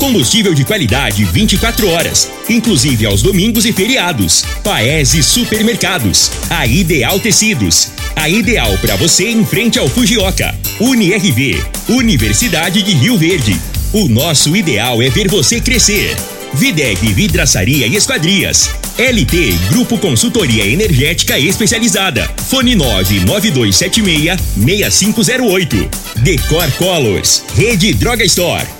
Combustível de qualidade 24 horas, inclusive aos domingos e feriados. Paese Supermercados. A Ideal Tecidos. A ideal para você em frente ao Fujioka. UniRV. Universidade de Rio Verde. O nosso ideal é ver você crescer. Videg Vidraçaria e Esquadrias. LT Grupo Consultoria Energética Especializada. Fone 99276-6508. Decor Colors. Rede Droga Store.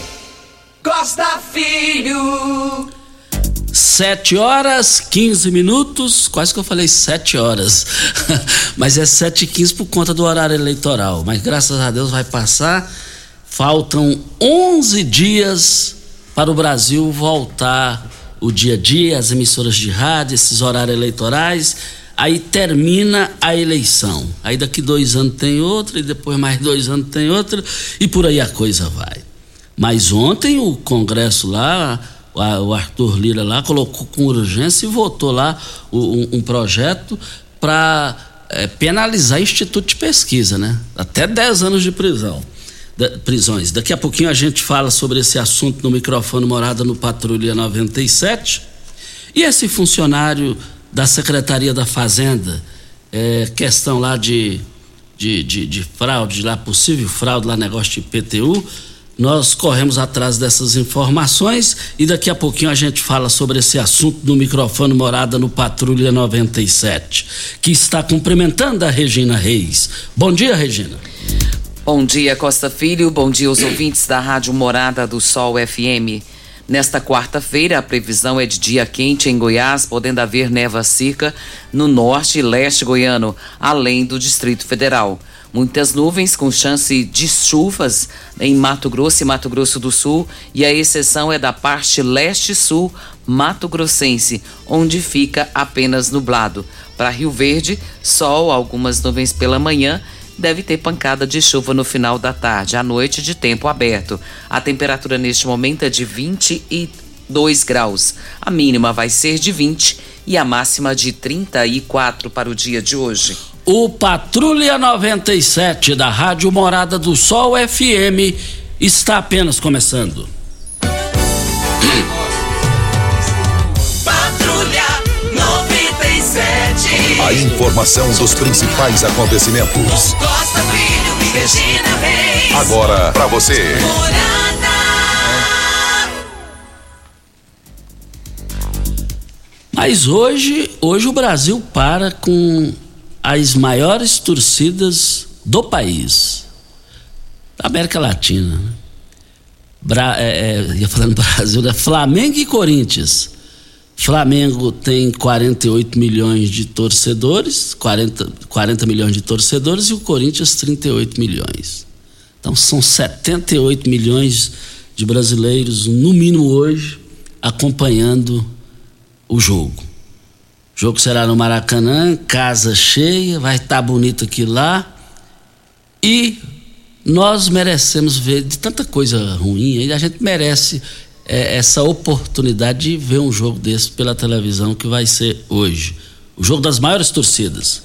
Costa Filho. Sete horas, 15 minutos, quase que eu falei sete horas, mas é sete e quinze por conta do horário eleitoral, mas graças a Deus vai passar, faltam 11 dias para o Brasil voltar o dia a dia, as emissoras de rádio, esses horários eleitorais, aí termina a eleição, aí daqui dois anos tem outra, e depois mais dois anos tem outra, e por aí a coisa vai. Mas ontem o Congresso lá o Arthur Lira lá colocou com urgência e votou lá um, um projeto para é, penalizar instituto de pesquisa, né? Até 10 anos de prisão. Da, prisões. Daqui a pouquinho a gente fala sobre esse assunto no microfone Morada no Patrulha 97. E esse funcionário da Secretaria da Fazenda, é, questão lá de, de, de, de fraude, lá possível fraude, lá negócio de IPTU, nós corremos atrás dessas informações e daqui a pouquinho a gente fala sobre esse assunto no microfone Morada no Patrulha 97, que está cumprimentando a Regina Reis. Bom dia, Regina. Bom dia, Costa Filho. Bom dia aos ouvintes da Rádio Morada do Sol FM. Nesta quarta-feira, a previsão é de dia quente em Goiás, podendo haver neva seca no norte e leste goiano, além do Distrito Federal. Muitas nuvens com chance de chuvas em Mato Grosso e Mato Grosso do Sul, e a exceção é da parte leste-sul Mato Grossense, onde fica apenas nublado. Para Rio Verde, sol, algumas nuvens pela manhã, deve ter pancada de chuva no final da tarde, à noite de tempo aberto. A temperatura neste momento é de 22 graus. A mínima vai ser de 20 e a máxima de 34 para o dia de hoje. O Patrulha 97 da Rádio Morada do Sol FM está apenas começando. Patrulha 97. A informação dos principais acontecimentos. Costa Filho e Regina Reis. Agora para você. Morada. Mas hoje, hoje o Brasil para com as maiores torcidas do país, da América Latina. Né? Bra, é, é, ia falando Brasil, é Flamengo e Corinthians. Flamengo tem 48 milhões de torcedores, 40, 40 milhões de torcedores e o Corinthians 38 milhões. Então são 78 milhões de brasileiros, no mínimo hoje, acompanhando o jogo. O jogo será no Maracanã, casa cheia, vai estar tá bonito aqui lá. E nós merecemos ver de tanta coisa ruim, e a gente merece é, essa oportunidade de ver um jogo desse pela televisão que vai ser hoje. O jogo das maiores torcidas.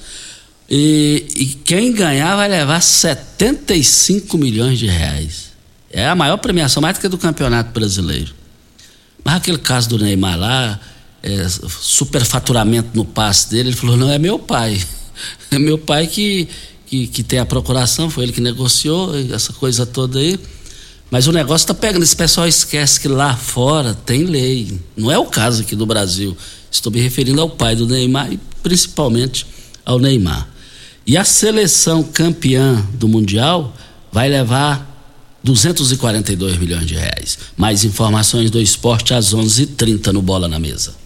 E, e quem ganhar vai levar 75 milhões de reais. É a maior premiação, mais do que do Campeonato Brasileiro. Mas aquele caso do Neymar lá, é, superfaturamento no passe dele, ele falou: não, é meu pai. É meu pai que, que, que tem a procuração, foi ele que negociou essa coisa toda aí. Mas o negócio está pegando. Esse pessoal esquece que lá fora tem lei. Não é o caso aqui do Brasil. Estou me referindo ao pai do Neymar e principalmente ao Neymar. E a seleção campeã do Mundial vai levar 242 milhões de reais. Mais informações do esporte às 11:30 h 30 no Bola na Mesa.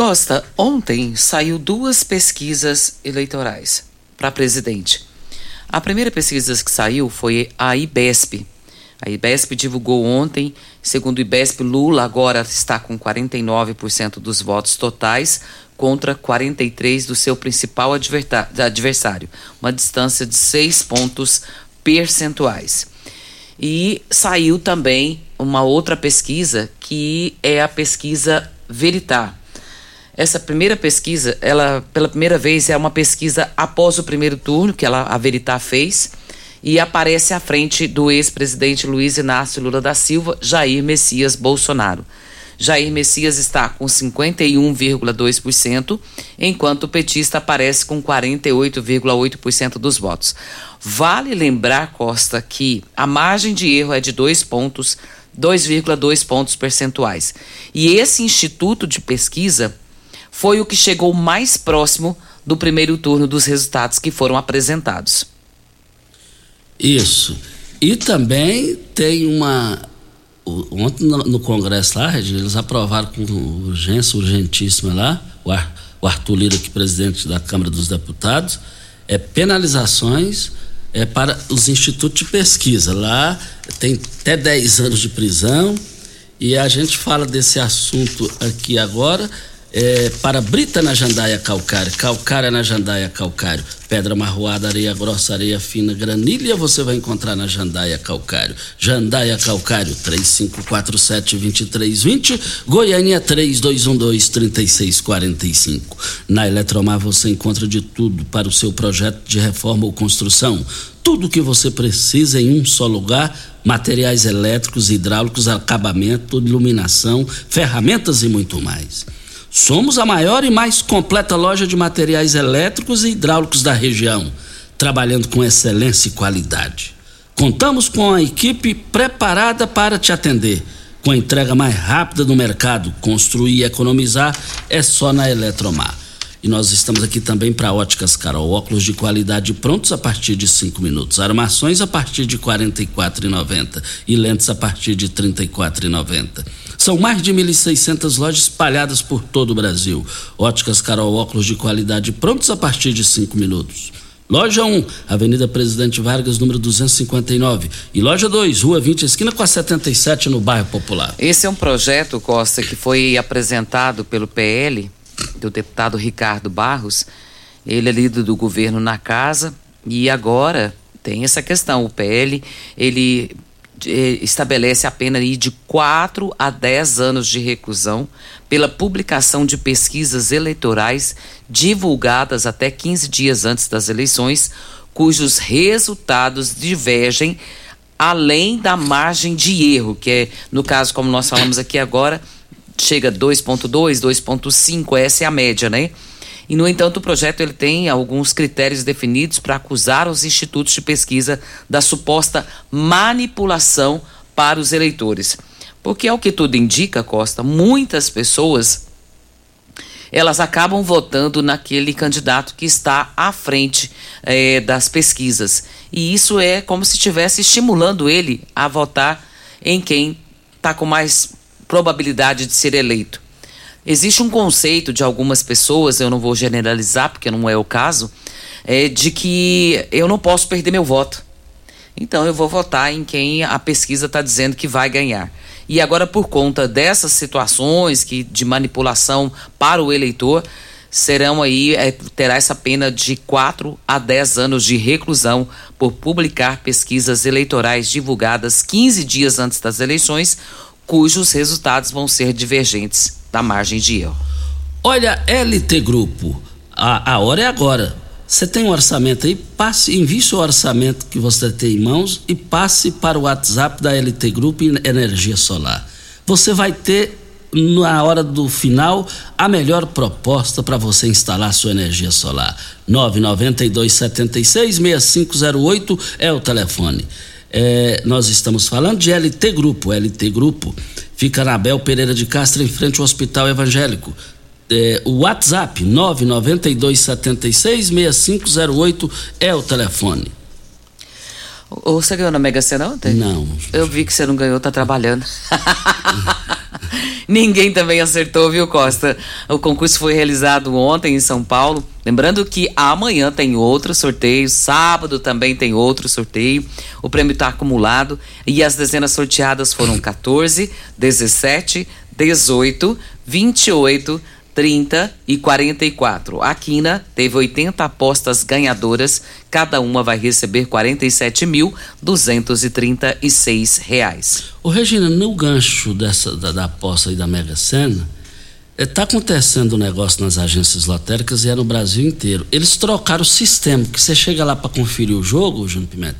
Costa, ontem saiu duas pesquisas eleitorais para presidente. A primeira pesquisa que saiu foi a IBESP. A IBESP divulgou ontem, segundo o IBESP, Lula agora está com 49% dos votos totais contra 43 do seu principal adversário, uma distância de 6 pontos percentuais. E saiu também uma outra pesquisa que é a pesquisa Veritar. Essa primeira pesquisa, ela pela primeira vez é uma pesquisa após o primeiro turno que ela a Veritar fez e aparece à frente do ex-presidente Luiz Inácio Lula da Silva, Jair Messias Bolsonaro. Jair Messias está com 51,2%, enquanto o petista aparece com 48,8% dos votos. Vale lembrar, Costa, que a margem de erro é de 2 pontos, 2,2 pontos percentuais. E esse instituto de pesquisa foi o que chegou mais próximo do primeiro turno dos resultados que foram apresentados. Isso. E também tem uma ontem no, Congresso lá, eles aprovaram com urgência, urgentíssima lá, o, Ar, o Arthur Lira, que presidente da Câmara dos Deputados, é penalizações é, para os institutos de pesquisa. Lá tem até 10 anos de prisão e a gente fala desse assunto aqui agora é, para brita na jandaia calcário, calcária na jandaia calcário, pedra marroada, areia grossa, areia fina, granilha você vai encontrar na jandaia calcário. Jandaia calcário 3547-2320, Goiânia 3212-3645. Na Eletromar você encontra de tudo para o seu projeto de reforma ou construção. Tudo que você precisa em um só lugar materiais elétricos, hidráulicos, acabamento, iluminação, ferramentas e muito mais. Somos a maior e mais completa loja de materiais elétricos e hidráulicos da região, trabalhando com excelência e qualidade. Contamos com a equipe preparada para te atender. Com a entrega mais rápida do mercado, construir e economizar é só na Eletromar. E nós estamos aqui também para Óticas Carol, óculos de qualidade prontos a partir de 5 minutos, armações a partir de R$ 44,90 e lentes a partir de R$ 34,90. São mais de 1.600 lojas espalhadas por todo o Brasil. Óticas Carol, óculos de qualidade prontos a partir de 5 minutos. Loja 1, Avenida Presidente Vargas, número 259. E loja 2, Rua 20, esquina com a 77, no bairro Popular. Esse é um projeto, Costa, que foi apresentado pelo PL, do deputado Ricardo Barros. Ele é líder do governo na casa e agora tem essa questão. O PL, ele estabelece a pena de 4 a 10 anos de reclusão pela publicação de pesquisas eleitorais divulgadas até 15 dias antes das eleições, cujos resultados divergem além da margem de erro, que é, no caso, como nós falamos aqui agora, chega 2.2, 2.5, essa é a média, né? E, no entanto, o projeto ele tem alguns critérios definidos para acusar os institutos de pesquisa da suposta manipulação para os eleitores. Porque, ao que tudo indica, Costa, muitas pessoas elas acabam votando naquele candidato que está à frente é, das pesquisas. E isso é como se estivesse estimulando ele a votar em quem está com mais probabilidade de ser eleito. Existe um conceito de algumas pessoas, eu não vou generalizar porque não é o caso, é de que eu não posso perder meu voto. Então eu vou votar em quem a pesquisa está dizendo que vai ganhar. E agora, por conta dessas situações que de manipulação para o eleitor, serão aí, é, terá essa pena de 4 a 10 anos de reclusão por publicar pesquisas eleitorais divulgadas 15 dias antes das eleições, cujos resultados vão ser divergentes da margem de erro. Olha, LT Grupo, a, a hora é agora. Você tem um orçamento aí? Passe, envie seu orçamento que você tem em mãos e passe para o WhatsApp da LT Grupo Energia Solar. Você vai ter na hora do final a melhor proposta para você instalar sua energia solar. 992 76 6508 é o telefone. É, nós estamos falando de LT Grupo. LT Grupo fica na Abel Pereira de Castro, em frente ao Hospital Evangélico. É, o WhatsApp 992766508 é o telefone. Ô, Você ganhou na Mega Sena ontem? Não. Eu vi que você não ganhou, tá trabalhando. Ninguém também acertou, viu, Costa? O concurso foi realizado ontem em São Paulo. Lembrando que amanhã tem outro sorteio, sábado também tem outro sorteio. O prêmio está acumulado e as dezenas sorteadas foram 14, 17, 18, 28, 30 e 44. A Quina teve 80 apostas ganhadoras, cada uma vai receber 47.236 reais. Ô Regina, no gancho dessa, da, da aposta aí da Mega Sena, está acontecendo um negócio nas agências lotéricas e é no Brasil inteiro. Eles trocaram o sistema, que você chega lá para conferir o jogo, Júnior Pimenta,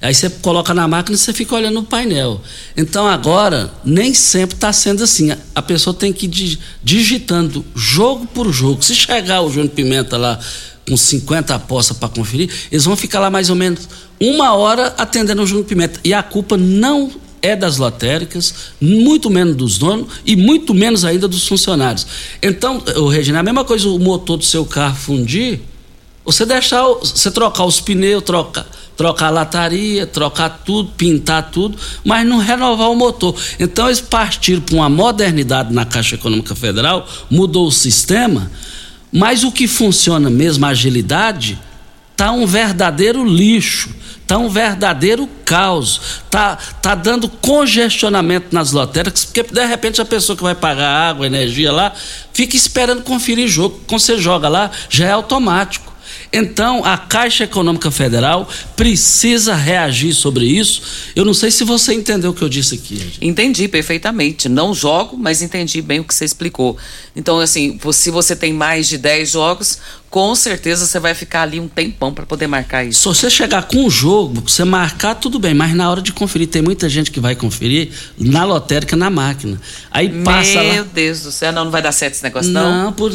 aí você coloca na máquina e você fica olhando o painel. Então agora, nem sempre está sendo assim. A- pessoa tem que ir di- digitando jogo por jogo. Se chegar o Júnior Pimenta lá com 50 apostas para conferir, eles vão ficar lá mais ou menos uma hora atendendo o Júnior Pimenta. E a culpa não é das lotéricas, muito menos dos donos e muito menos ainda dos funcionários. Então, o Regina, a mesma coisa o motor do seu carro fundir, você deixar, você trocar os pneus, trocar, trocar a lataria, trocar tudo, pintar tudo, mas não renovar o motor. Então eles partiram para uma modernidade na Caixa Econômica Federal, mudou o sistema, mas o que funciona mesmo, a agilidade, tá um verdadeiro lixo, tá um verdadeiro caos, tá, tá dando congestionamento nas lotéricas, porque de repente a pessoa que vai pagar água, energia lá, fica esperando conferir jogo. Quando você joga lá, já é automático. Então, a Caixa Econômica Federal precisa reagir sobre isso. Eu não sei se você entendeu o que eu disse aqui. Entendi perfeitamente. Não jogo, mas entendi bem o que você explicou. Então, assim, se você tem mais de 10 jogos, com certeza você vai ficar ali um tempão para poder marcar isso. Se você chegar com o jogo, você marcar, tudo bem, mas na hora de conferir, tem muita gente que vai conferir na lotérica, na máquina. Aí passa Meu lá. Deus do céu, não, não vai dar certo esse negócio, não. Não, por.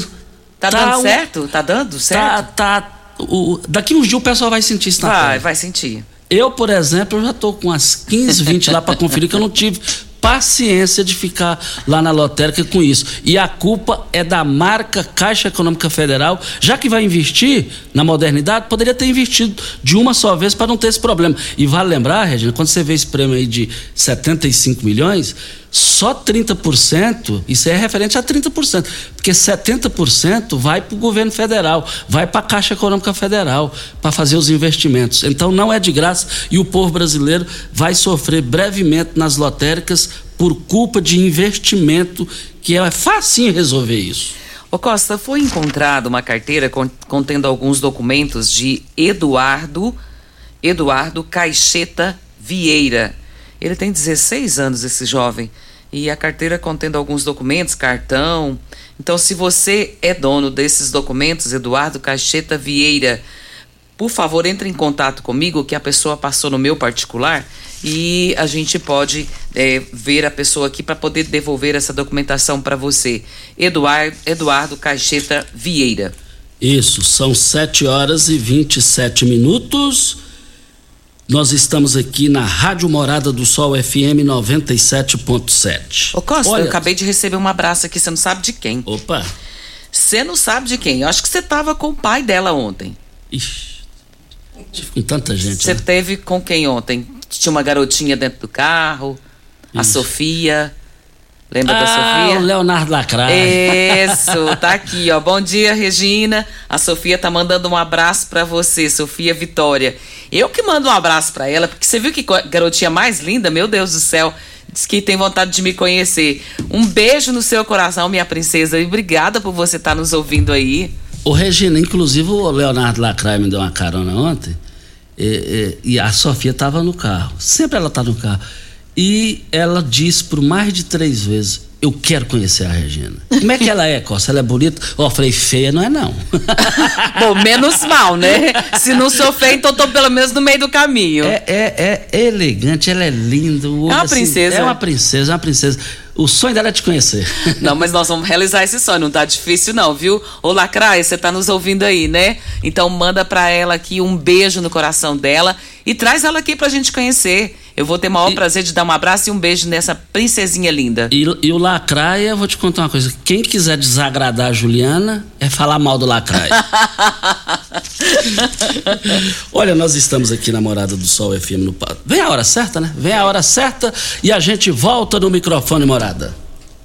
Tá, dando um- certo? Tá dando Tá, certo? tá. O- daqui uns dias o pessoal vai sentir isso na vai, pele. vai sentir. Eu, por exemplo, eu já tô com umas 15, 20 lá para conferir que eu não tive paciência de ficar lá na lotérica com isso. E a culpa é da marca Caixa Econômica Federal, já que vai investir na modernidade, poderia ter investido de uma só vez para não ter esse problema. E vale lembrar, Regina, quando você vê esse prêmio aí de 75 milhões, só 30%, isso é referente a 30%, porque 70% vai para o governo federal, vai para a Caixa Econômica Federal para fazer os investimentos. Então não é de graça e o povo brasileiro vai sofrer brevemente nas lotéricas por culpa de investimento que é facinho resolver isso. Ô Costa, foi encontrada uma carteira con- contendo alguns documentos de Eduardo Eduardo Caixeta Vieira. Ele tem 16 anos, esse jovem. E a carteira contendo alguns documentos, cartão. Então, se você é dono desses documentos, Eduardo Caixeta Vieira, por favor, entre em contato comigo, que a pessoa passou no meu particular e a gente pode é, ver a pessoa aqui para poder devolver essa documentação para você. Eduardo, Eduardo Caixeta Vieira. Isso, são 7 horas e 27 minutos. Nós estamos aqui na Rádio Morada do Sol FM 97.7. Ô Costa, Olha- eu acabei de receber um abraço aqui, você não sabe de quem. Opa! Você não sabe de quem. Eu acho que você tava com o pai dela ontem. Ixi, tive com tanta gente. Você né? teve com quem ontem? Tinha uma garotinha dentro do carro, a Sofia. Lembra da Ah, Sofia? o Leonardo Lacraia. Isso, tá aqui, ó. Bom dia, Regina. A Sofia tá mandando um abraço pra você, Sofia Vitória. Eu que mando um abraço pra ela, porque você viu que garotinha mais linda, meu Deus do céu. Diz que tem vontade de me conhecer. Um beijo no seu coração, minha princesa. E obrigada por você estar nos ouvindo aí. Ô Regina, inclusive o Leonardo Lacraia me deu uma carona ontem e, e- e a Sofia estava no carro. Sempre ela tá no carro. E ela disse por mais de três vezes: Eu quero conhecer a Regina. Como é que ela é, Costa? Ela é bonita? Ó, eu falei: feia não é, não. Bom, menos mal, né? Se não sou feio, então tô pelo menos no meio do caminho. É, é, é elegante, ela é linda. É uma assim, princesa. É uma princesa, é uma princesa. O sonho dela é te conhecer. Não, mas nós vamos realizar esse sonho, não tá difícil não, viu? Ô Lacraia, você tá nos ouvindo aí, né? Então manda pra ela aqui um beijo no coração dela e traz ela aqui pra gente conhecer. Eu vou ter o maior E- prazer de dar um abraço e um beijo nessa princesinha linda. E, e o Lacraia, vou te contar uma coisa. Quem quiser desagradar a Juliana é falar mal do Lacraia. Olha, nós estamos aqui na Morada do Sol FM no Pa- Vem a hora certa, né? Vem a hora certa e a gente volta no microfone Morada.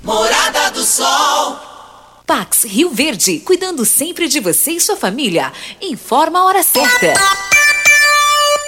Morada do Sol. Pax Rio Verde, cuidando sempre de você e sua família. Informa a hora certa.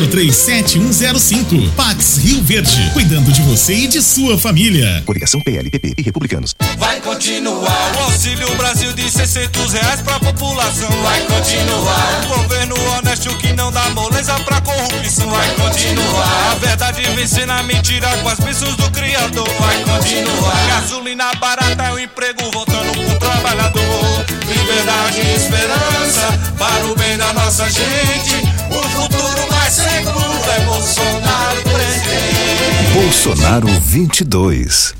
984037105. Pax Rio Verde, cuidando de você e de sua família. Coligação PLPP e Republicanos. Vai continuar. O Auxílio Brasil de 600 reais pra população. Vai continuar. Um governo honesto que não dá moleza pra corrupção. Vai continuar. A verdade vencer na mentira com as bênçãos do Criador. Vai continuar. Gasolina barata é o emprego voltando pro trabalhador. Liberdade e esperança para o bem da nossa gente. O futuro mais seguro é Bolsonaro presidente. Bolsonaro 22.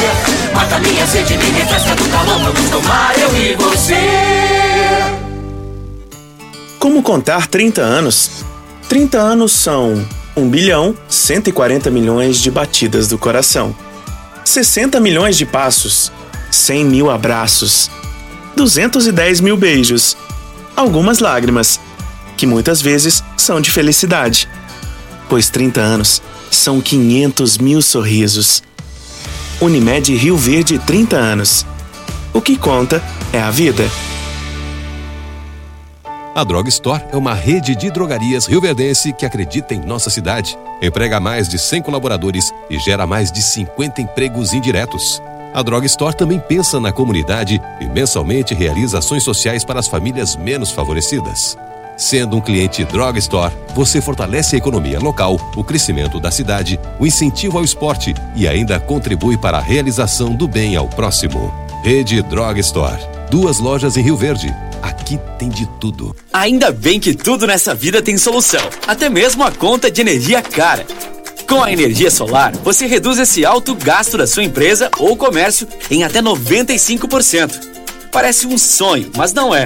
Mata minha sede, me refresca do calor. Vamos tomar eu e você. Como contar 30 anos? 30 anos são 1 bilhão 140 milhões de batidas do coração, 60 milhões de passos, 100 mil abraços, 210 mil beijos, algumas lágrimas, que muitas vezes são de felicidade, pois 30 anos são 500 mil sorrisos. Unimed Rio Verde 30 anos. O que conta é a vida. A Drog Store é uma rede de drogarias rioverdense que acredita em nossa cidade, emprega mais de 100 colaboradores e gera mais de 50 empregos indiretos. A Drog Store também pensa na comunidade e mensalmente realiza ações sociais para as famílias menos favorecidas. Sendo um cliente Drog Store, você fortalece a economia local, o crescimento da cidade, o incentivo ao esporte e ainda contribui para a realização do bem ao próximo. Rede Drog Store. Duas lojas em Rio Verde. Aqui tem de tudo. Ainda bem que tudo nessa vida tem solução, até mesmo a conta de energia cara. Com a energia solar, você reduz esse alto gasto da sua empresa ou comércio em até 95%. Parece um sonho, mas não é.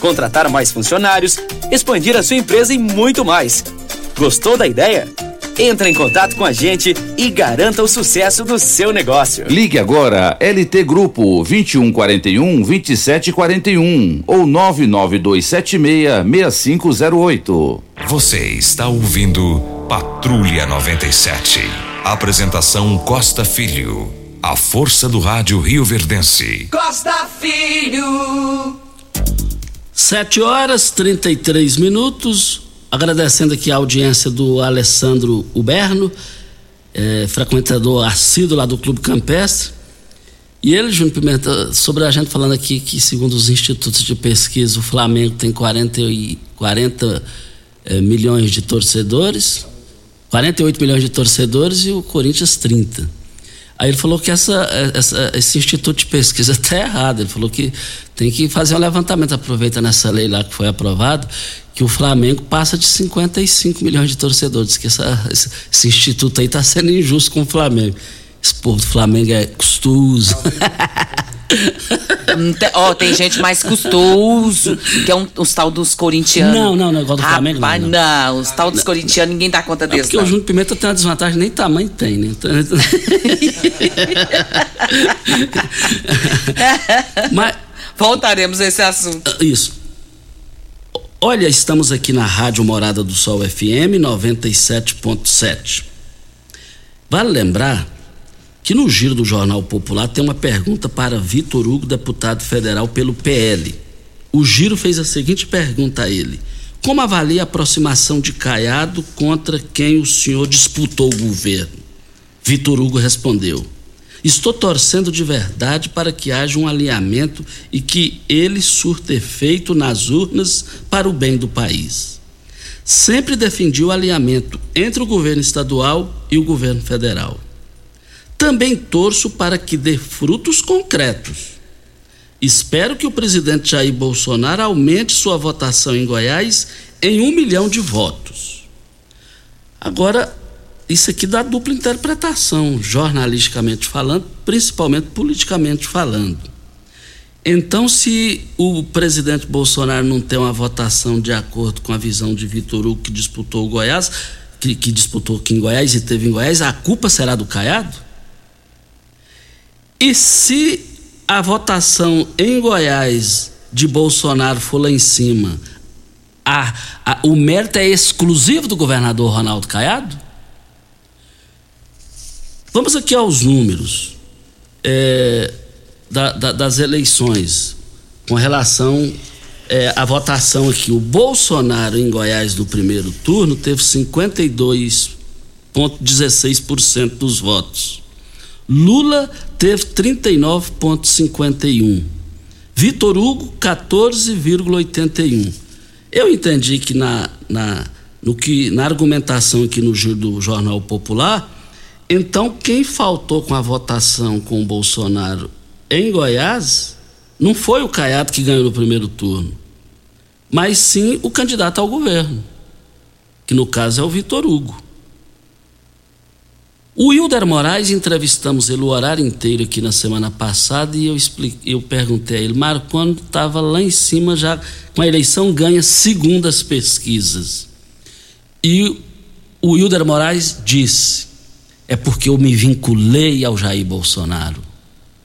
contratar mais funcionários, expandir a sua empresa e muito mais. Gostou da ideia? Entre em contato com a gente e garanta o sucesso do seu negócio. Ligue agora LT Grupo 2141 2741 ou 99276 6508. Você está ouvindo Patrulha 97. Apresentação Costa Filho. A força do rádio Rio Verdense. Costa Filho. Sete horas 33 minutos. Agradecendo aqui a audiência do Alessandro Uberno, é, frequentador assíduo lá do Clube Campestre. E ele, Júnior Pimenta, sobre a gente falando aqui que, segundo os institutos de pesquisa, o Flamengo tem 40, e, 40 é, milhões de torcedores, 48 milhões de torcedores e o Corinthians 30. Aí ele falou que essa, essa, esse instituto de pesquisa está errado. Ele falou que tem que fazer um levantamento, aproveita nessa lei lá que foi aprovado, que o Flamengo passa de 55 milhões de torcedores, que essa, esse, esse instituto aí está sendo injusto com o Flamengo. Esse povo do Flamengo é custoso. Ó, oh, tem gente mais custoso, que é um, os tal dos corintianos. Não, não, não, igual do Flamengo. Rapaz, não, não. os tal dos corintianos, ninguém dá conta desse. Porque o Júnior Pimenta tem uma desvantagem, nem tamanho tem, né? Então... Mas... Voltaremos a esse assunto. Isso. Olha, estamos aqui na Rádio Morada do Sol FM 97.7. Vale lembrar que no giro do Jornal Popular tem uma pergunta para Vitor Hugo, deputado federal pelo PL. O giro fez a seguinte pergunta a ele: Como avalia a aproximação de Caiado contra quem o senhor disputou o governo? Vitor Hugo respondeu: Estou torcendo de verdade para que haja um alinhamento e que ele surta efeito nas urnas para o bem do país. Sempre defendi o alinhamento entre o governo estadual e o governo federal também torço para que dê frutos concretos. Espero que o presidente Jair Bolsonaro aumente sua votação em Goiás em um milhão de votos. Agora, isso aqui dá dupla interpretação, jornalisticamente falando, principalmente politicamente falando. Então, se o presidente Bolsonaro não tem uma votação de acordo com a visão de Vitor Hugo, que disputou o Goiás, que, que disputou aqui em Goiás e teve em Goiás, a culpa será do Caiado? E se a votação em Goiás de Bolsonaro for lá em cima, a, a, o mérito é exclusivo do governador Ronaldo Caiado? Vamos aqui aos números é, da, da, das eleições com relação é, à votação aqui. O Bolsonaro em Goiás no primeiro turno teve 52,16% dos votos. Lula teve 39,51. Vitor Hugo, 14,81. Eu entendi que na, na, no que, na argumentação aqui no do Jornal Popular, então quem faltou com a votação com o Bolsonaro em Goiás não foi o Caiado que ganhou no primeiro turno, mas sim o candidato ao governo, que no caso é o Vitor Hugo. O Hilder Moraes, entrevistamos ele o horário inteiro aqui na semana passada e eu, expliquei, eu perguntei a ele, Mário, quando estava lá em cima já com a eleição ganha segundo as pesquisas. E o Hilder Moraes disse, é porque eu me vinculei ao Jair Bolsonaro.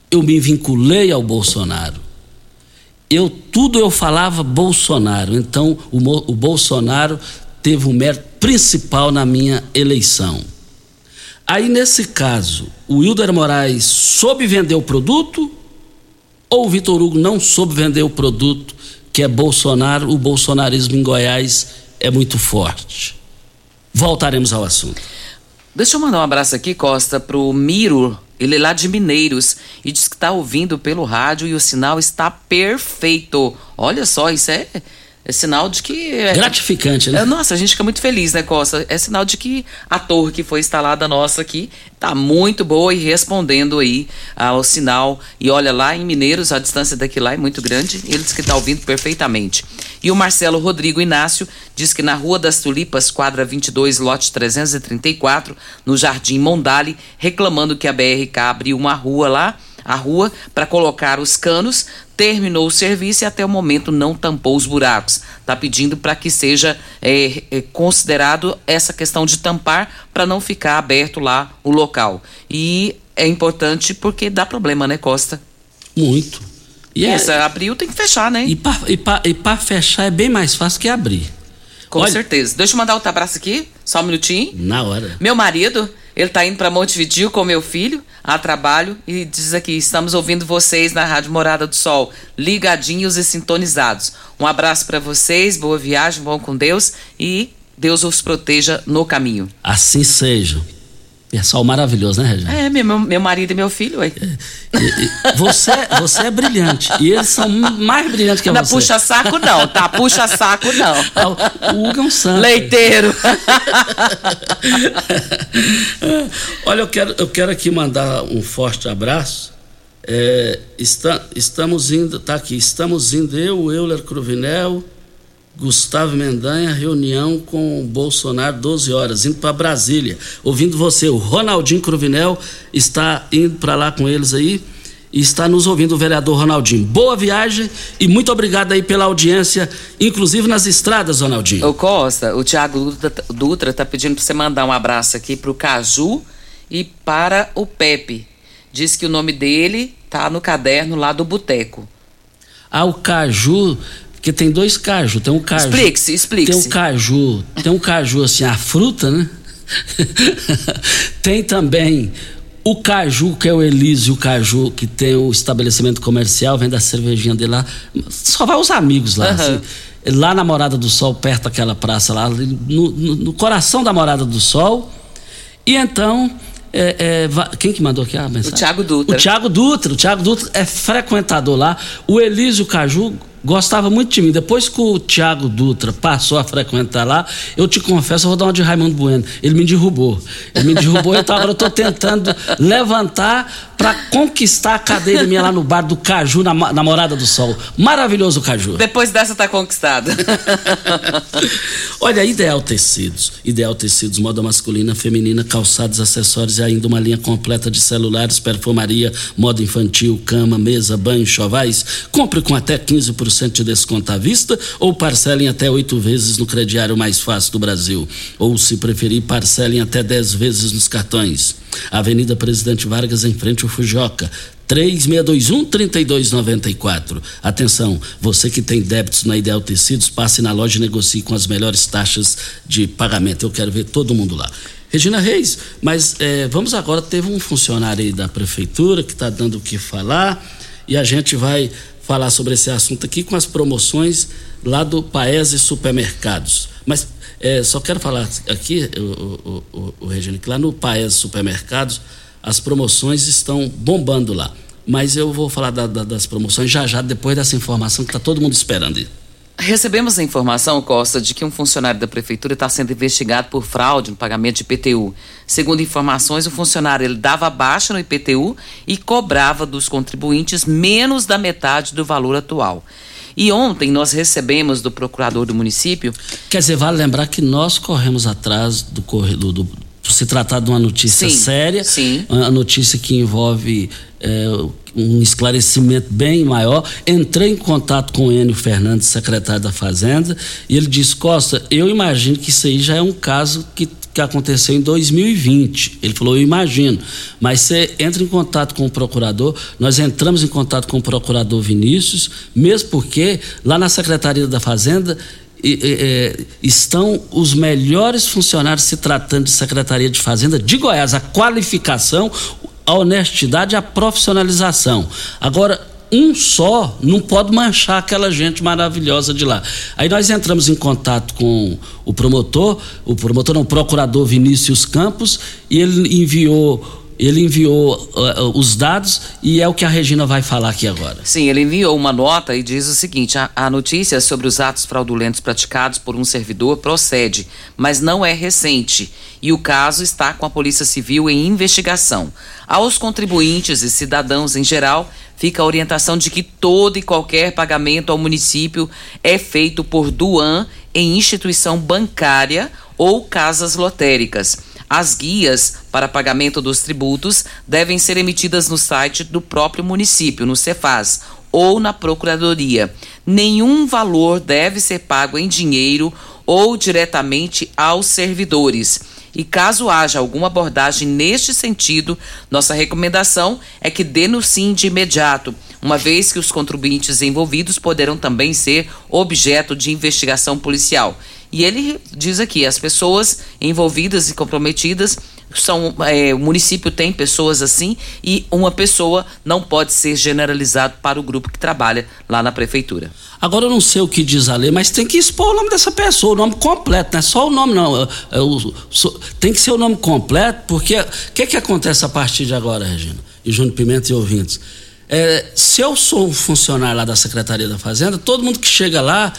Eu me vinculei ao Bolsonaro. Eu tudo eu falava Bolsonaro, então o, o Bolsonaro teve o um mérito principal na minha eleição. Aí, nesse caso, o Hilder Moraes soube vender o produto ou o Vitor Hugo não soube vender o produto, que é Bolsonaro, o bolsonarismo em Goiás é muito forte. Voltaremos ao assunto. Deixa eu mandar um abraço aqui, Costa, pro Miro. Ele é lá de Mineiros e diz que está ouvindo pelo rádio e o sinal está perfeito. Olha só, isso é é sinal de que. É, Gratificante, né? É, nossa, a gente fica muito feliz, né, Costa? É sinal de que a torre que foi instalada nossa aqui tá muito boa e respondendo aí ao sinal. E olha lá em Mineiros, a distância daqui lá é muito grande. Ele diz que tá ouvindo perfeitamente. E o Marcelo Rodrigo Inácio diz que na Rua das Tulipas, quadra 22, lote 334, no Jardim Mondale, reclamando que a BRK abriu uma rua lá a rua para colocar os canos, terminou o serviço e até o momento não tampou os buracos. Está pedindo para que seja é, é, considerado essa questão de tampar para não ficar aberto lá o local. E é importante porque dá problema, né, Costa? Muito. E essa é, abriu tem que fechar, né? E para fechar é bem mais fácil que abrir. Com Olha, certeza. Deixa eu mandar outro abraço aqui, só um minutinho. Na hora. Meu marido, ele tá indo para Montevideo com meu filho. A trabalho e diz aqui: estamos ouvindo vocês na Rádio Morada do Sol, ligadinhos e sintonizados. Um abraço para vocês, boa viagem, bom com Deus e Deus os proteja no caminho. Assim seja. Pessoal maravilhoso, né, Regina? É, meu, meu marido e meu filho, ué. E- Você, você é brilhante. E eles são mais brilhantes que Não você. puxa saco, não, tá? Puxa saco, não. O Hugo é um santo. Leiteiro. Olha, eu quero, eu quero aqui mandar um forte abraço. É, está- estamos indo, tá aqui, estamos indo eu, Euler Cruvinel, Gustavo Mendanha, reunião com o Bolsonaro, 12 horas, indo para Brasília, ouvindo você. O Ronaldinho Cruvinel está indo para lá com eles aí e está nos ouvindo o vereador Ronaldinho. Boa viagem e muito obrigado aí pela audiência, inclusive nas estradas, Ronaldinho. Ô Costa, o Thiago Dutra, Dutra tá pedindo pra você mandar um abraço aqui pro Caju e para o Pepe. Diz que o nome dele tá no caderno lá do Boteco. Ah, o caju, porque tem dois caju, tem um caju. Explique-se, explique-se. Tem um caju, tem um caju assim, a fruta, né? tem também o caju, que é o Elísio Caju, que tem o estabelecimento comercial, vende a cervejinha dele lá. Só vai os amigos lá, Aham. assim. Lá na Morada do Sol, perto daquela praça lá, no, no- no coração da Morada do Sol. E então, é, é, quem que mandou aqui a mensagem? O Thiago Dutra. O Thiago Dutra. O Thiago Dutra é frequentador lá. O Elísio Caju gostava muito de mim. Depois que o Thiago Dutra passou a frequentar lá, eu te confesso, eu vou dar uma de Raimundo Bueno. Ele me derrubou. Ele me derrubou, então agora eu tô tentando levantar para conquistar a cadeira minha lá no bar do Caju, na, na Morada do Sol. Maravilhoso o Caju. Depois dessa tá conquistado. Olha, Ideal Tecidos. Ideal Tecidos, moda masculina, feminina, calçados, acessórios e ainda uma linha completa de celulares, perfumaria, moda infantil, cama, mesa, banho, chovais. Compre com até 15% de desconto à vista ou parcelem até oito vezes no crediário mais fácil do Brasil. Ou, se preferir, parcelem até 10 vezes nos cartões. Avenida Presidente Vargas, em frente ao Fujoca. 3621-3294. Atenção, você que tem débitos na Ideal Tecidos, passe na loja e negocie com as melhores taxas de pagamento. Eu quero ver todo mundo lá. Regina Reis, mas eh, vamos agora, teve um funcionário aí da prefeitura que está dando o que falar e a gente vai falar sobre esse assunto aqui com as promoções lá do Paese Supermercados. Mas eh, só quero falar aqui, o, o, o, o que lá no Paese Supermercados as promoções estão bombando lá. Mas eu vou falar da- da- das promoções já já, depois dessa informação que está todo mundo esperando. Recebemos a informação, Costa, de que um funcionário da prefeitura está sendo investigado por fraude no pagamento de IPTU. Segundo informações, o funcionário ele dava baixa no IPTU e cobrava dos contribuintes menos da metade do valor atual. E ontem nós recebemos do procurador do município Quer dizer, vale lembrar que nós corremos atrás do corredor do, por se tratar de uma notícia Sim, séria, sim. uma notícia que envolve é, um esclarecimento bem maior. Entrei em contato com o Enio Fernandes, secretário da Fazenda, e ele disse: Costa, eu imagino que isso aí já é um caso que, que aconteceu em 2020. Ele falou: Eu imagino. Mas você entra em contato com o procurador, nós entramos em contato com o procurador Vinícius, mesmo porque lá na Secretaria da Fazenda e- e- é, estão os melhores funcionários se tratando de Secretaria de Fazenda de Goiás. A qualificação, a honestidade a profissionalização. Agora, um só não pode manchar aquela gente maravilhosa de lá. Aí nós entramos em contato com o promotor, o promotor não, o procurador Vinícius Campos, e ele enviou. Ele enviou uh, os dados e é o que a Regina vai falar aqui agora. Sim, ele enviou uma nota e diz o seguinte: a, a notícia sobre os atos fraudulentos praticados por um servidor procede, mas não é recente. E o caso está com a Polícia Civil em investigação. Aos contribuintes e cidadãos em geral, fica a orientação de que todo e qualquer pagamento ao município é feito por Duan em instituição bancária ou casas lotéricas. As guias para pagamento dos tributos devem ser emitidas no site do próprio município, no Cefaz, ou na Procuradoria. Nenhum valor deve ser pago em dinheiro ou diretamente aos servidores. E caso haja alguma abordagem neste sentido, nossa recomendação é que denunciem de imediato, uma vez que os contribuintes envolvidos poderão também ser objeto de investigação policial. E ele diz aqui: as pessoas envolvidas e comprometidas são é, o município tem pessoas assim e uma pessoa não pode ser generalizado para o grupo que trabalha lá na prefeitura. Agora eu não sei o que diz a lei, mas tem que expor o nome dessa pessoa, o nome completo, não é só o nome não. É, é, o, tem que ser o nome completo, porque o que, que acontece a partir de agora, Regina? E Júnior Pimenta e ouvintes? É, se eu sou um funcionário lá da Secretaria da Fazenda, todo mundo que chega lá,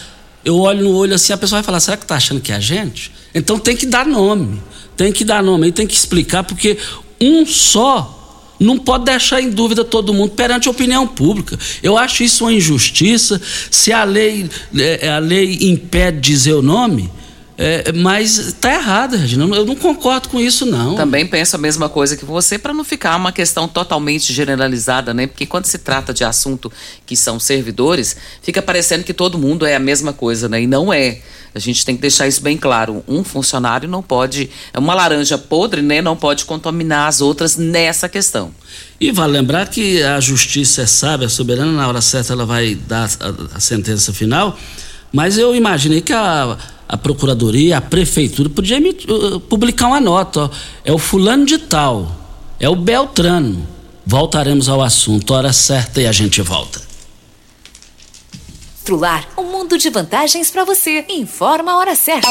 eu olho no olho assim, a pessoa vai falar, será que está achando que é a gente? Então tem que dar nome. Tem que dar nome, tem que explicar, porque um só não pode deixar em dúvida todo mundo perante a opinião pública. Eu acho isso uma injustiça. Se a lei, é, a lei impede dizer o nome, é, mas está errado, Regina. Eu não concordo com isso, não. Também penso a mesma coisa que você, para não ficar uma questão totalmente generalizada, né? Porque quando se trata de assunto que são servidores, fica parecendo que todo mundo é a mesma coisa, né? E não é. A gente tem que deixar isso bem claro. Um funcionário não pode. É uma laranja podre, né? Não pode contaminar as outras nessa questão. E vale lembrar que a justiça é sábia, soberana, na hora certa ela vai dar a, a sentença final. Mas eu imaginei que a a procuradoria, a prefeitura podia uh, publicar uma nota. Ó. É o fulano de tal, é o Beltrano. Voltaremos ao assunto, hora certa e a gente volta. Trular, um mundo de vantagens para você. Informa a hora certa.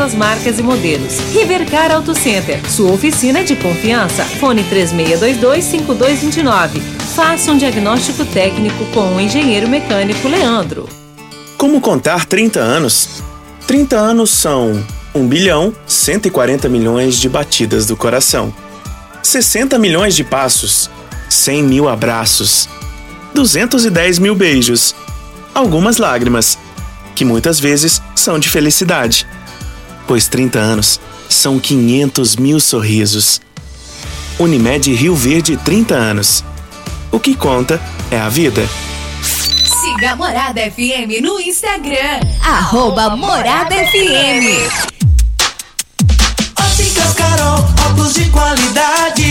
marcas e modelos. Rivercar Auto Center, sua oficina de confiança. Fone 3622-5229. Faça um diagnóstico técnico com o engenheiro mecânico Leandro. Como contar 30 anos? 30 anos são 1 bilhão 140 milhões de batidas do coração. 60 milhões de passos, 100 mil abraços, 210 mil beijos, algumas lágrimas, que muitas vezes são de felicidade, pois 30 anos são 500 mil sorrisos. Unimed Rio Verde 30 anos. O que conta é a vida. Siga a Morada FM no Instagram, arroba Morada FM. Óticas Carol, óculos de qualidade,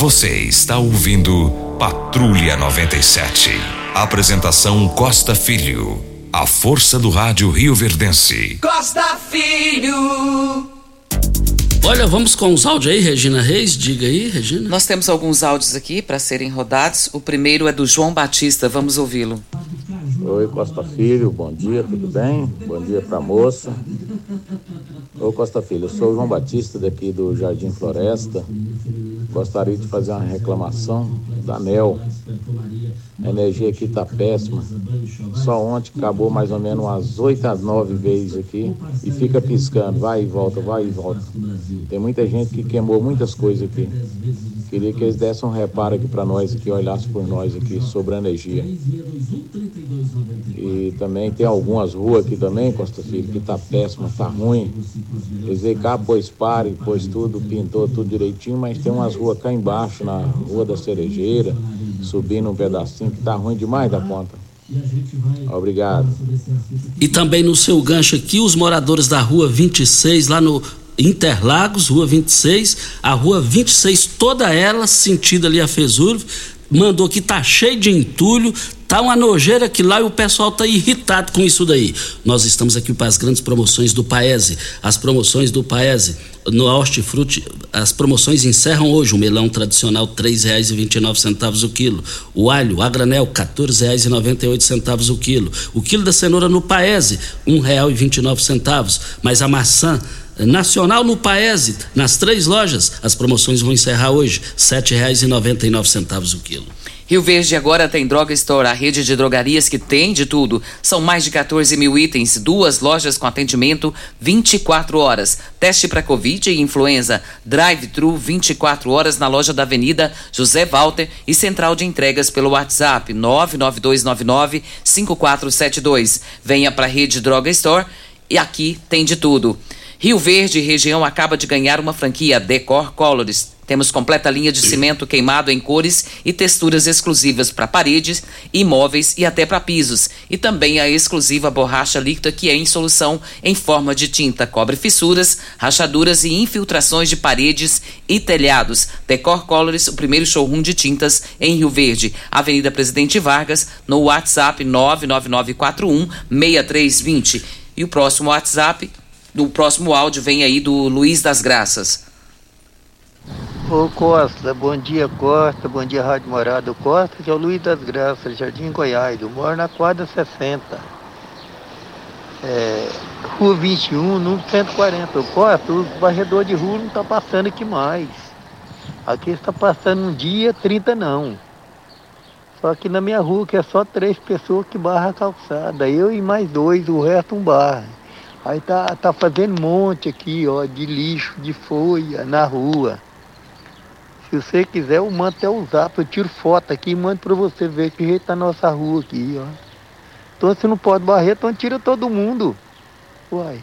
Você está ouvindo Patrulha 97. Apresentação Costa Filho. A força do rádio Rio Verdense. Costa Filho. Olha, vamos com os áudios aí, Regina Reis. Diga aí, Regina. Nós temos alguns áudios aqui para serem rodados. O primeiro é do João Batista. Vamos ouvi-lo. Oi, Costa Filho, bom dia, tudo bem? Bom dia pra moça. Ô Costa Filho, eu sou o João Batista daqui do Jardim Floresta. Gostaria de fazer uma reclamação da NEL. A energia aqui tá péssima. Só ontem acabou mais ou menos umas 8 às 9 vezes aqui e fica piscando, vai e volta, vai e volta. Tem muita gente que queimou muitas coisas aqui. Queria que eles dessem um reparo aqui para nós, aqui, olhassem por nós aqui sobre a energia. E também tem algumas ruas aqui também, Costa Filho, que tá péssima, tá ruim. Eles veio cá, pôs pare, pôs tudo, pintou tudo direitinho, mas tem umas ruas cá embaixo, na Rua da Cerejeira, subindo um pedacinho, que tá ruim demais da conta. Obrigado. E também no seu gancho aqui, os moradores da rua 26, lá no Interlagos, rua 26, a rua 26, toda ela, sentido ali a Fesurve, mandou que tá cheio de entulho, tá uma nojeira que lá e o pessoal tá irritado com isso daí. Nós estamos aqui para as grandes promoções do Paese. As promoções do Paese no Hortifruti, as promoções encerram hoje. O melão tradicional R$ 3,29 o quilo. O alho, a granel, R$ 14,98 o quilo. O quilo da cenoura no Paese, R$ 1,29. Mas a maçã Nacional no Paese, nas três lojas, as promoções vão encerrar hoje, R$ 7,99 o quilo. Rio Verde agora tem Droga Store, a rede de drogarias que tem de tudo. São mais de 14 mil itens, duas lojas com atendimento 24 horas. Teste para Covid e influenza. Drive-thru 24 horas na loja da Avenida José Walter e central de entregas pelo WhatsApp 992995472. Venha para a rede Droga Store e aqui tem de tudo. Rio Verde região acaba de ganhar uma franquia Decor Colors. Temos completa linha de cimento queimado em cores e texturas exclusivas para paredes, imóveis e até para pisos. E também a exclusiva borracha líquida que é em solução em forma de tinta, cobre fissuras, rachaduras e infiltrações de paredes e telhados. Decor Colors, o primeiro showroom de tintas em Rio Verde. Avenida Presidente Vargas, no WhatsApp 99941 6320. E o próximo WhatsApp do próximo áudio vem aí do Luiz das Graças. Ô Costa, bom dia Costa, bom dia Rádio Morado Costa, que é o Luiz das Graças, Jardim Goiás, eu moro na quadra 60. É, rua 21, número 140. Costa, o varredor de rua não está passando aqui mais. Aqui está passando um dia, 30 não. Só que na minha rua, que é só três pessoas que barra a calçada. Eu e mais dois, o resto um barra. Aí tá, tá fazendo um monte aqui, ó, de lixo, de folha na rua. Se você quiser, eu mando até o zap, eu tiro foto aqui e mando para você ver que jeito tá a nossa rua aqui, ó. Então se não pode barrer, então tira todo mundo. Uai,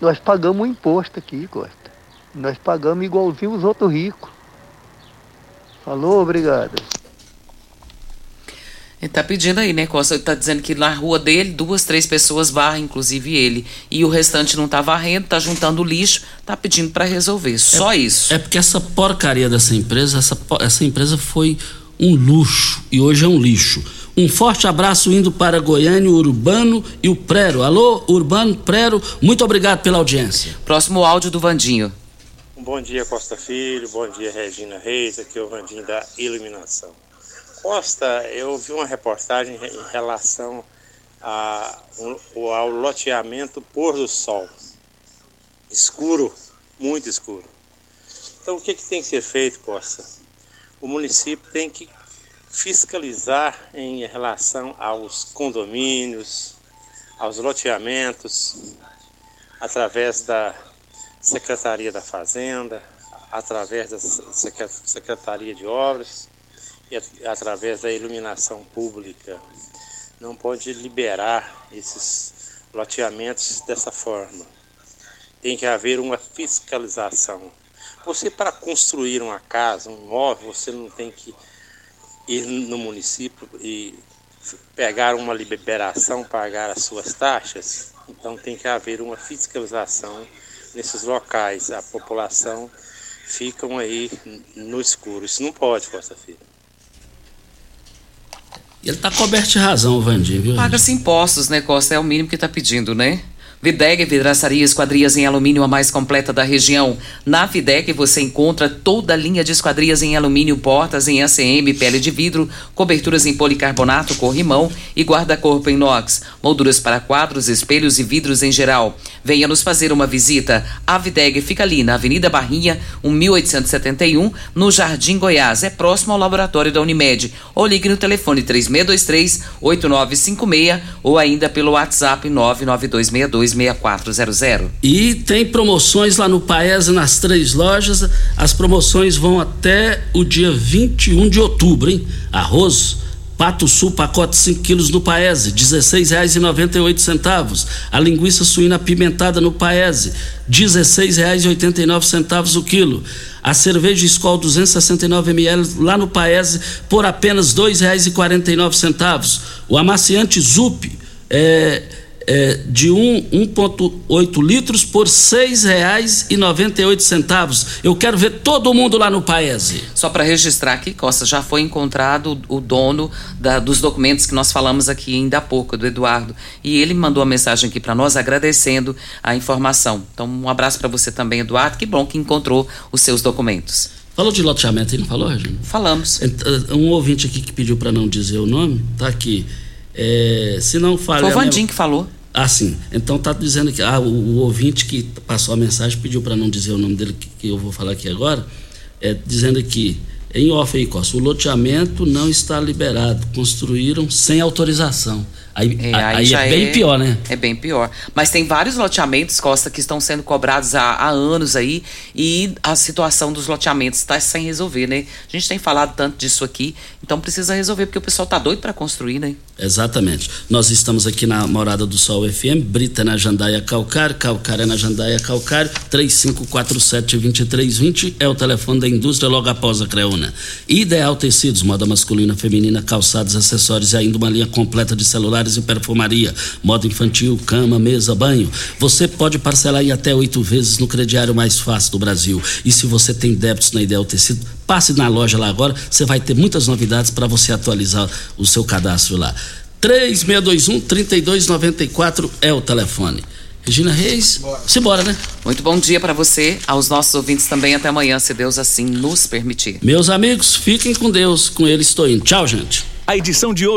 nós pagamos o imposto aqui, Costa. Nós pagamos igualzinho os outros ricos. Falou, obrigado. Ele tá pedindo aí, né, Costa? Ele tá dizendo que na rua dele, duas, três pessoas barram, inclusive ele. E o restante não tá varrendo, tá juntando lixo, tá pedindo para resolver. Só isso. É porque essa porcaria dessa empresa, essa, essa empresa foi um luxo e hoje é um lixo. Um forte abraço indo para Goiânia, o Urbano e o Prero. Alô, Urbano, Prero, muito obrigado pela audiência. Próximo áudio do Vandinho. Bom dia, Costa Filho. Bom dia, Regina Reis. Aqui é o Vandinho da Iluminação. Costa, eu vi uma reportagem em relação a, ao loteamento pôr do sol. Escuro, muito escuro. Então, o que, que tem que ser feito, Costa? O município tem que fiscalizar em relação aos condomínios, aos loteamentos, através da Secretaria da Fazenda, através da Secre- Secretaria de Obras através da iluminação pública. Não pode liberar esses loteamentos dessa forma. Tem que haver uma fiscalização. Você, para construir uma casa, um imóvel, você não tem que ir no município e pegar uma liberação, pagar as suas taxas. Então tem que haver uma fiscalização nesses locais. A população ficam aí no escuro. Isso não pode, Costa Filho. Ele tá coberto de razão, o Vandinho? Paga-se impostos, né, Costa? É o mínimo que tá pedindo, né? Videg Vidraçaria Esquadrias em Alumínio, a mais completa da região. Na Videg você encontra toda a linha de esquadrias em alumínio, portas em ACM, pele de vidro, coberturas em policarbonato, corrimão e guarda-corpo em inox, molduras para quadros, espelhos e vidros em geral. Venha nos fazer uma visita. A Videg fica ali na Avenida Barrinha, 1871, no Jardim Goiás. É próximo ao laboratório da Unimed. Ou ligue no telefone 3623-8956 ou ainda pelo WhatsApp 992626400. E tem promoções lá no Paese nas três lojas. As promoções vão até o dia 21 de outubro, hein? Arroz Pato Sul, pacote 5 quilos no Paese, R$ 16,98. A linguiça suína apimentada no Paese, R$ 16,89 o quilo. A cerveja Skol 269 ml lá no Paese por apenas R$ 2,49. O amaciante Zup é, é, de um- 1,8 litros por R$ 6,98. Eu quero ver todo mundo lá no Paese. Só para registrar aqui, Costa, já foi encontrado o dono da- dos documentos que nós falamos aqui ainda há pouco, do Eduardo. E ele mandou uma mensagem aqui para nós agradecendo a informação. Então, um abraço para você também, Eduardo. Que bom que encontrou os seus documentos. Falou de loteamento aí, não falou, Regina? Falamos. Um ouvinte aqui que pediu para não dizer o nome, tá aqui. É, se não falha. Foi o a Vandim mem- que falou. Ah, sim. Então tá dizendo que ah, o, o ouvinte que passou a mensagem pediu para não dizer o nome dele, que, que eu vou falar aqui agora, é, dizendo aqui, em off aí, Costa, o loteamento não está liberado, construíram sem autorização. Aí, É, aí aí é bem pior, né? É bem pior. Mas tem vários loteamentos, Costa, que estão sendo cobrados há, há anos aí e a situação dos loteamentos está sem resolver, né? A gente tem falado tanto disso aqui, então precisa resolver, porque o pessoal tá doido para construir, né? Exatamente. Nós estamos aqui na Morada do Sol FM, Brita na Jandaia Calcário, Calcário é na Jandaia Calcário, 3547-2320 é o telefone da indústria logo após a Creuna. Ideal Tecidos, moda masculina, feminina, calçados, acessórios e ainda uma linha completa de celulares e perfumaria, moda infantil, cama, mesa, banho. Você pode parcelar em até oito vezes no crediário mais fácil do Brasil. E se você tem débitos na Ideal Tecido, passe na loja lá agora, você vai ter muitas novidades para você atualizar o seu cadastro lá. 3621-3294 é o telefone. Regina Reis, simbora, né? Muito bom dia para você, aos nossos ouvintes também. Até amanhã, se Deus assim nos permitir. Meus amigos, fiquem com Deus, com ele estou indo. Tchau, gente. A edição de hoje